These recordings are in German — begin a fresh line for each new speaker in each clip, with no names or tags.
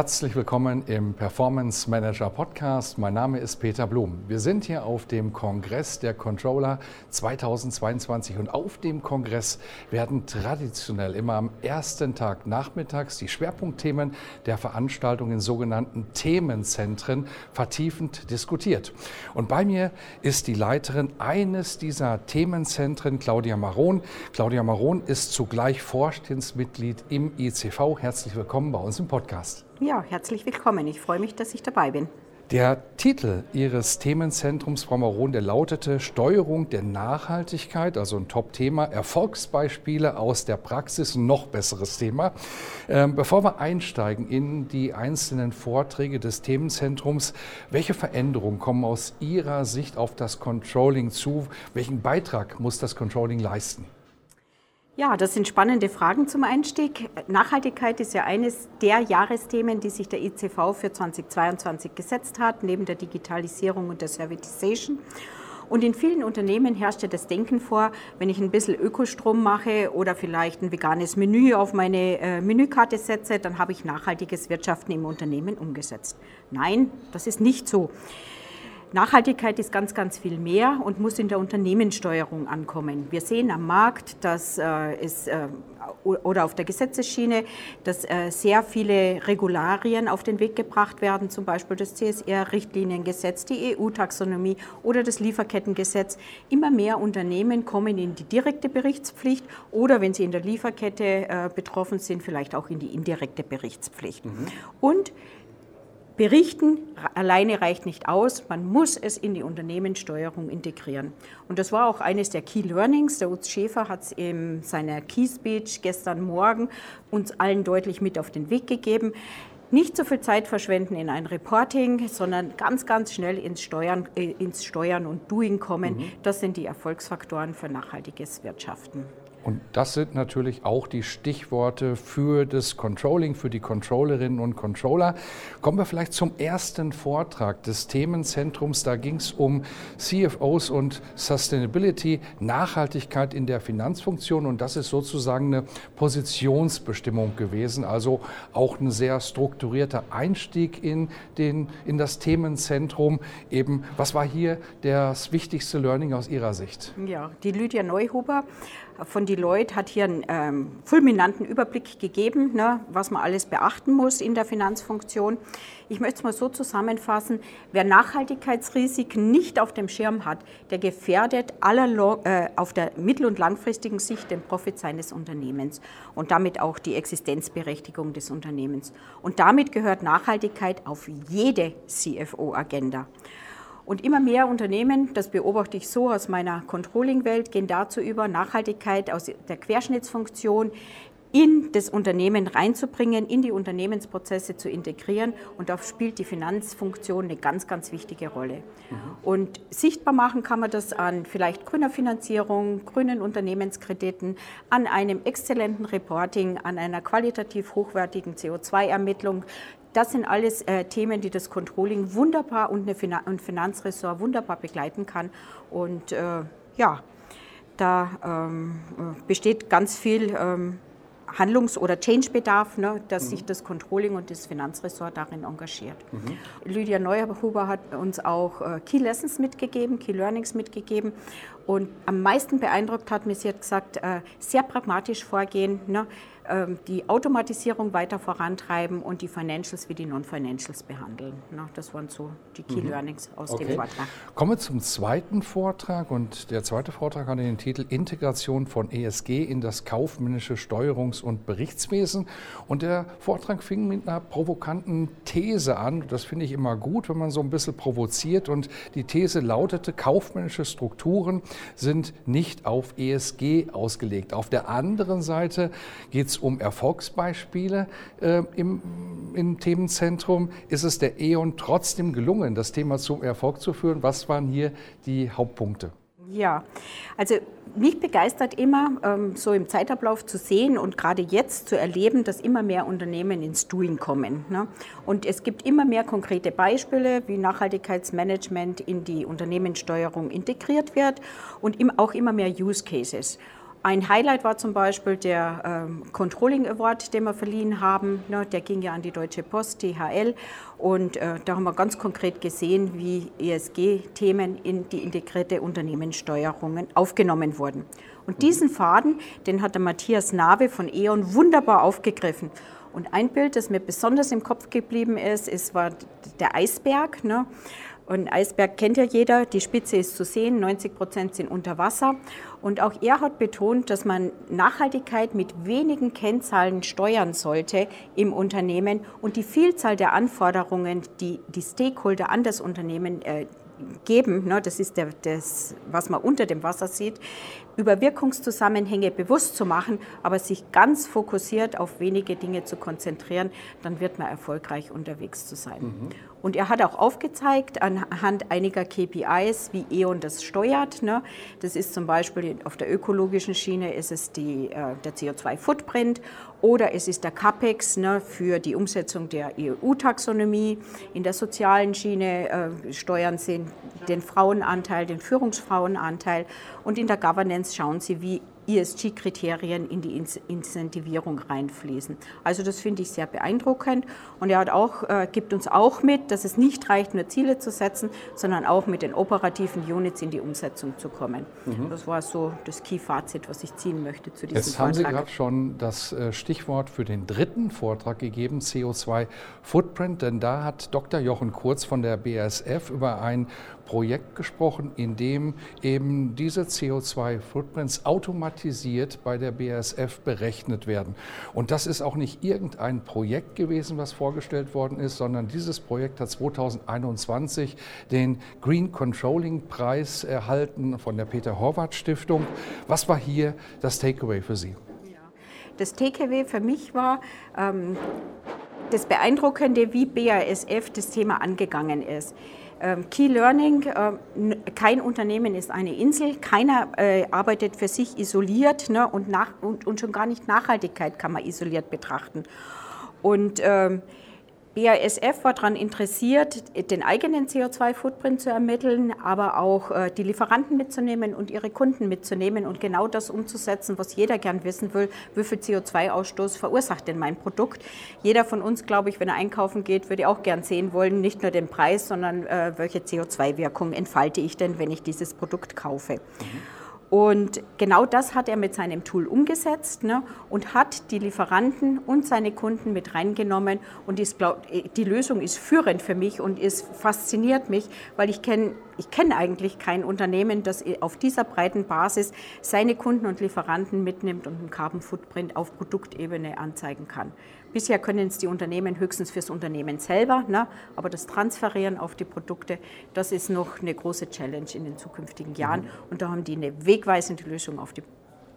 Herzlich willkommen im Performance Manager Podcast. Mein Name ist Peter Blum. Wir sind hier auf dem Kongress der Controller 2022 und auf dem Kongress werden traditionell immer am ersten Tag nachmittags die Schwerpunktthemen der Veranstaltung in sogenannten Themenzentren vertiefend diskutiert. Und bei mir ist die Leiterin eines dieser Themenzentren, Claudia Maron. Claudia Maron ist zugleich Vorstandsmitglied im ICV. Herzlich willkommen bei uns im Podcast.
Ja, herzlich willkommen. Ich freue mich, dass ich dabei bin.
Der Titel Ihres Themenzentrums, Frau Maron, der lautete Steuerung der Nachhaltigkeit, also ein Top-Thema, Erfolgsbeispiele aus der Praxis, ein noch besseres Thema. Ähm, bevor wir einsteigen in die einzelnen Vorträge des Themenzentrums, welche Veränderungen kommen aus Ihrer Sicht auf das Controlling zu? Welchen Beitrag muss das Controlling leisten?
Ja, das sind spannende Fragen zum Einstieg. Nachhaltigkeit ist ja eines der Jahresthemen, die sich der ICV für 2022 gesetzt hat, neben der Digitalisierung und der Servitization. Und in vielen Unternehmen herrscht ja das Denken vor, wenn ich ein bisschen Ökostrom mache oder vielleicht ein veganes Menü auf meine äh, Menükarte setze, dann habe ich nachhaltiges Wirtschaften im Unternehmen umgesetzt. Nein, das ist nicht so. Nachhaltigkeit ist ganz, ganz viel mehr und muss in der Unternehmenssteuerung ankommen. Wir sehen am Markt, dass äh, es äh, oder auf der Gesetzesschiene, dass äh, sehr viele Regularien auf den Weg gebracht werden, zum Beispiel das CSR-Richtliniengesetz, die EU-Taxonomie oder das Lieferkettengesetz. Immer mehr Unternehmen kommen in die direkte Berichtspflicht oder wenn sie in der Lieferkette äh, betroffen sind, vielleicht auch in die indirekte Berichtspflicht. Mhm. Und Berichten alleine reicht nicht aus, man muss es in die Unternehmenssteuerung integrieren. Und das war auch eines der Key Learnings. Der Utz Schäfer hat es in seiner Key Speech gestern Morgen uns allen deutlich mit auf den Weg gegeben. Nicht so viel Zeit verschwenden in ein Reporting, sondern ganz, ganz schnell ins Steuern, äh, ins Steuern und Doing kommen. Mhm. Das sind die Erfolgsfaktoren für nachhaltiges Wirtschaften.
Und das sind natürlich auch die Stichworte für das Controlling, für die Controllerinnen und Controller. Kommen wir vielleicht zum ersten Vortrag des Themenzentrums. Da ging es um CFOs und Sustainability, Nachhaltigkeit in der Finanzfunktion. Und das ist sozusagen eine Positionsbestimmung gewesen, also auch ein sehr strukturierter Einstieg in, den, in das Themenzentrum. Eben, was war hier das wichtigste Learning aus Ihrer Sicht?
Ja, die Lydia Neuhuber von Deloitte hat hier einen ähm, fulminanten Überblick gegeben, ne, was man alles beachten muss in der Finanzfunktion. Ich möchte es mal so zusammenfassen, wer Nachhaltigkeitsrisiken nicht auf dem Schirm hat, der gefährdet aller, äh, auf der mittel- und langfristigen Sicht den Profit seines Unternehmens und damit auch die Existenzberechtigung des Unternehmens. Und damit gehört Nachhaltigkeit auf jede CFO-Agenda. Und immer mehr Unternehmen, das beobachte ich so aus meiner Controlling-Welt, gehen dazu über, Nachhaltigkeit aus der Querschnittsfunktion in das Unternehmen reinzubringen, in die Unternehmensprozesse zu integrieren. Und da spielt die Finanzfunktion eine ganz, ganz wichtige Rolle. Mhm. Und sichtbar machen kann man das an vielleicht grüner Finanzierung, grünen Unternehmenskrediten, an einem exzellenten Reporting, an einer qualitativ hochwertigen CO2-Ermittlung, das sind alles äh, Themen, die das Controlling wunderbar und ein Finanzressort wunderbar begleiten kann. Und äh, ja, da ähm, äh, besteht ganz viel ähm, Handlungs- oder Change-Bedarf, ne, dass mhm. sich das Controlling und das Finanzressort darin engagiert. Mhm. Lydia Neuhuber hat uns auch äh, Key Lessons mitgegeben, Key Learnings mitgegeben. Und am meisten beeindruckt hat mir, sie hat gesagt, äh, sehr pragmatisch vorgehen. Ne, ähm, die Automatisierung weiter vorantreiben und die Financials wie die Non-Financials behandeln. Das waren so die Key mhm. Learnings aus okay. dem Vortrag.
Kommen wir zum zweiten Vortrag und der zweite Vortrag hat den Titel Integration von ESG in das kaufmännische Steuerungs- und Berichtswesen. Und der Vortrag fing mit einer provokanten These an. Das finde ich immer gut, wenn man so ein bisschen provoziert. Und die These lautete, kaufmännische Strukturen sind nicht auf ESG ausgelegt. Auf der anderen Seite geht es um Erfolgsbeispiele äh, im, im Themenzentrum. Ist es der E.ON trotzdem gelungen, das Thema zum Erfolg zu führen? Was waren hier die Hauptpunkte?
Ja, also mich begeistert immer, ähm, so im Zeitablauf zu sehen und gerade jetzt zu erleben, dass immer mehr Unternehmen ins Doing kommen. Ne? Und es gibt immer mehr konkrete Beispiele, wie Nachhaltigkeitsmanagement in die Unternehmenssteuerung integriert wird und auch immer mehr Use Cases. Ein Highlight war zum Beispiel der ähm, Controlling Award, den wir verliehen haben. Ne, der ging ja an die Deutsche Post, DHL. Und äh, da haben wir ganz konkret gesehen, wie ESG-Themen in die integrierte Unternehmenssteuerung aufgenommen wurden. Und diesen Faden, den hat der Matthias Nave von E.ON wunderbar aufgegriffen. Und ein Bild, das mir besonders im Kopf geblieben ist, ist war der Eisberg. Ne? Und Eisberg kennt ja jeder, die Spitze ist zu sehen, 90 Prozent sind unter Wasser. Und auch er hat betont, dass man Nachhaltigkeit mit wenigen Kennzahlen steuern sollte im Unternehmen und die Vielzahl der Anforderungen, die die Stakeholder an das Unternehmen äh, geben, ne, das ist der, das, was man unter dem Wasser sieht, über Wirkungszusammenhänge bewusst zu machen, aber sich ganz fokussiert auf wenige Dinge zu konzentrieren, dann wird man erfolgreich unterwegs zu sein. Mhm. Und er hat auch aufgezeigt anhand einiger KPIs, wie E.ON das steuert. Ne? Das ist zum Beispiel auf der ökologischen Schiene ist es die, äh, der CO2-Footprint oder es ist der CAPEX ne, für die Umsetzung der EU-Taxonomie. In der sozialen Schiene äh, steuern sie den Frauenanteil, den Führungsfrauenanteil und in der Governance schauen sie, wie ESG-Kriterien in die Incentivierung reinfließen. Also das finde ich sehr beeindruckend und er hat auch, äh, gibt uns auch mit, dass es nicht reicht, nur Ziele zu setzen, sondern auch mit den operativen Units in die Umsetzung zu kommen. Mhm. Das war so das Key-Fazit, was ich ziehen möchte zu diesem
Jetzt Vortrag. haben Sie gerade schon das äh, Stichwort für den dritten Vortrag gegeben, CO2-Footprint, denn da hat Dr. Jochen Kurz von der BASF über ein Projekt gesprochen, in dem eben diese CO2-Footprints automatisiert bei der BASF berechnet werden. Und das ist auch nicht irgendein Projekt gewesen, was vorgestellt worden ist, sondern dieses Projekt hat 2021 den Green Controlling Preis erhalten von der Peter Horvath Stiftung. Was war hier das Takeaway für Sie?
Das Takeaway für mich war, ähm, das Beeindruckende, wie BASF das Thema angegangen ist. Ähm, Key Learning, ähm, kein Unternehmen ist eine Insel, keiner äh, arbeitet für sich isoliert ne, und, nach, und, und, schon gar nicht Nachhaltigkeit kann man isoliert betrachten. Und ähm, BASF war daran interessiert, den eigenen CO2-Footprint zu ermitteln, aber auch äh, die Lieferanten mitzunehmen und ihre Kunden mitzunehmen und genau das umzusetzen, was jeder gern wissen will, wie viel CO2-Ausstoß verursacht denn mein Produkt. Jeder von uns, glaube ich, wenn er einkaufen geht, würde auch gern sehen wollen, nicht nur den Preis, sondern äh, welche CO2-Wirkung entfalte ich denn, wenn ich dieses Produkt kaufe. Mhm. Und genau das hat er mit seinem Tool umgesetzt ne, und hat die Lieferanten und seine Kunden mit reingenommen. Und ist, glaub, die Lösung ist führend für mich und ist, fasziniert mich, weil ich kenne ich kenn eigentlich kein Unternehmen, das auf dieser breiten Basis seine Kunden und Lieferanten mitnimmt und einen Carbon Footprint auf Produktebene anzeigen kann. Bisher können es die Unternehmen höchstens fürs Unternehmen selber, ne? aber das Transferieren auf die Produkte, das ist noch eine große Challenge in den zukünftigen Jahren. Mhm. Und da haben die eine wegweisende Lösung auf die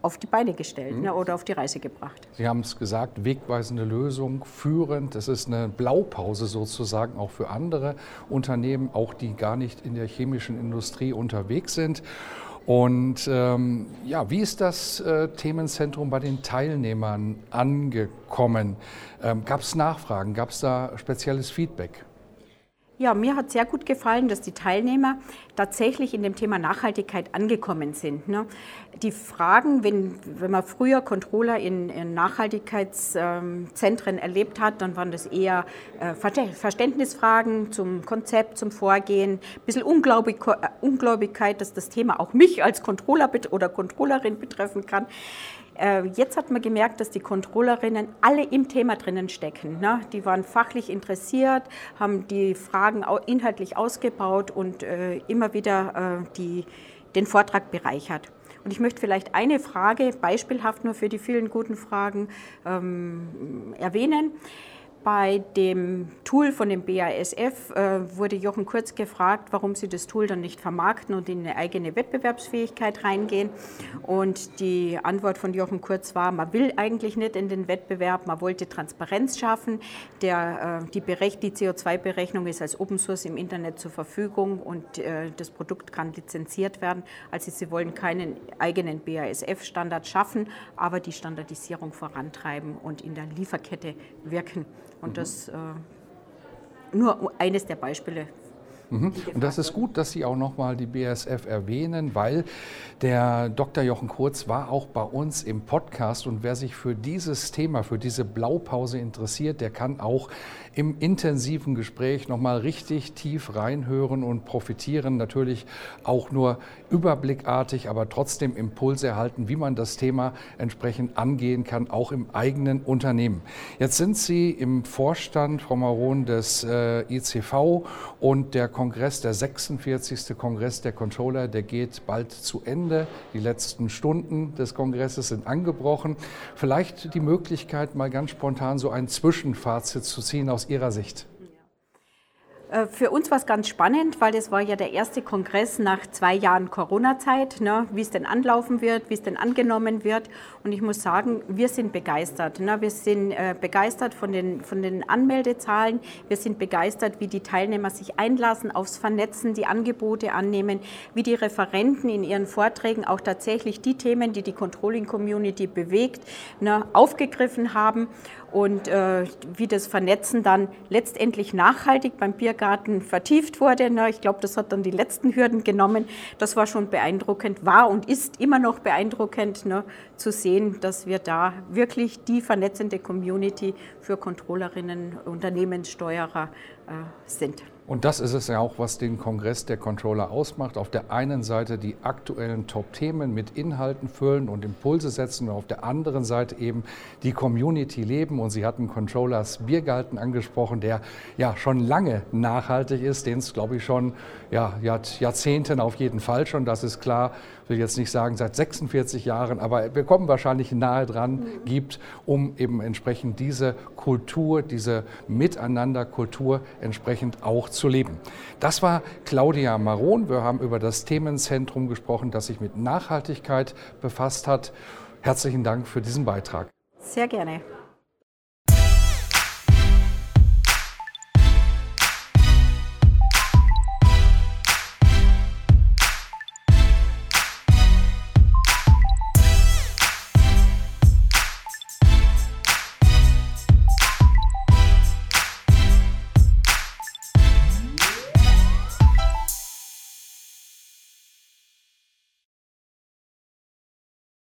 auf die Beine gestellt mhm. ne, oder auf die Reise gebracht.
Sie haben es gesagt, wegweisende Lösung, führend. Das ist eine Blaupause sozusagen auch für andere Unternehmen, auch die gar nicht in der chemischen Industrie unterwegs sind. Und ähm, ja, wie ist das äh, Themenzentrum bei den Teilnehmern angekommen? Ähm, Gab es Nachfragen? Gab es da spezielles Feedback?
Ja, mir hat sehr gut gefallen, dass die Teilnehmer tatsächlich in dem Thema Nachhaltigkeit angekommen sind. Ne? Die Fragen, wenn, wenn man früher Controller in, in Nachhaltigkeitszentren erlebt hat, dann waren das eher äh, Verständnisfragen zum Konzept, zum Vorgehen, ein bisschen Ungläubig, äh, Ungläubigkeit, dass das Thema auch mich als Controller oder Controllerin betreffen kann. Äh, jetzt hat man gemerkt, dass die Controllerinnen alle im Thema drinnen stecken. Ne? Die waren fachlich interessiert, haben die Fragen inhaltlich ausgebaut und äh, immer wieder äh, die, den Vortrag bereichert. Und ich möchte vielleicht eine Frage, beispielhaft nur für die vielen guten Fragen, ähm, erwähnen. Bei dem Tool von dem BASF äh, wurde Jochen Kurz gefragt, warum sie das Tool dann nicht vermarkten und in eine eigene Wettbewerbsfähigkeit reingehen. Und die Antwort von Jochen Kurz war, man will eigentlich nicht in den Wettbewerb, man wollte Transparenz schaffen. Der, äh, die, die CO2-Berechnung ist als Open Source im Internet zur Verfügung und äh, das Produkt kann lizenziert werden. Also sie wollen keinen eigenen BASF-Standard schaffen, aber die Standardisierung vorantreiben und in der Lieferkette wirken. Und mhm. das äh, nur eines der Beispiele
Mhm. Und das ist gut, dass Sie auch nochmal die BASF erwähnen, weil der Dr. Jochen Kurz war auch bei uns im Podcast und wer sich für dieses Thema, für diese Blaupause interessiert, der kann auch im intensiven Gespräch nochmal richtig tief reinhören und profitieren. Natürlich auch nur überblickartig, aber trotzdem Impulse erhalten, wie man das Thema entsprechend angehen kann, auch im eigenen Unternehmen. Jetzt sind Sie im Vorstand, Frau Maron, des äh, ICV und der Kongress, der 46. Kongress der Controller, der geht bald zu Ende. Die letzten Stunden des Kongresses sind angebrochen. Vielleicht die Möglichkeit, mal ganz spontan so ein Zwischenfazit zu ziehen aus Ihrer Sicht.
Äh, für uns war es ganz spannend, weil das war ja der erste Kongress nach zwei Jahren Corona-Zeit, ne, wie es denn anlaufen wird, wie es denn angenommen wird. Und ich muss sagen, wir sind begeistert. Ne. Wir sind äh, begeistert von den, von den Anmeldezahlen. Wir sind begeistert, wie die Teilnehmer sich einlassen aufs Vernetzen, die Angebote annehmen, wie die Referenten in ihren Vorträgen auch tatsächlich die Themen, die die Controlling-Community bewegt, ne, aufgegriffen haben und äh, wie das Vernetzen dann letztendlich nachhaltig beim Biergarten vertieft wurde. Na, ich glaube, das hat dann die letzten Hürden genommen. Das war schon beeindruckend, war und ist immer noch beeindruckend ne, zu sehen, dass wir da wirklich die vernetzende Community für Controllerinnen, Unternehmenssteuerer äh, sind.
Und das ist es ja auch, was den Kongress der Controller ausmacht. Auf der einen Seite die aktuellen Top-Themen mit Inhalten füllen und Impulse setzen und auf der anderen Seite eben die Community leben. Und Sie hatten Controllers Biergarten angesprochen, der ja schon lange nachhaltig ist, den es, glaube ich, schon ja, Jahrzehnten auf jeden Fall schon, das ist klar, ich will jetzt nicht sagen seit 46 Jahren, aber wir kommen wahrscheinlich nahe dran, gibt, um eben entsprechend diese Kultur, diese Miteinanderkultur entsprechend auch zu leben. Das war Claudia Maron. Wir haben über das Themenzentrum gesprochen, das sich mit Nachhaltigkeit befasst hat. Herzlichen Dank für diesen Beitrag.
Sehr gerne.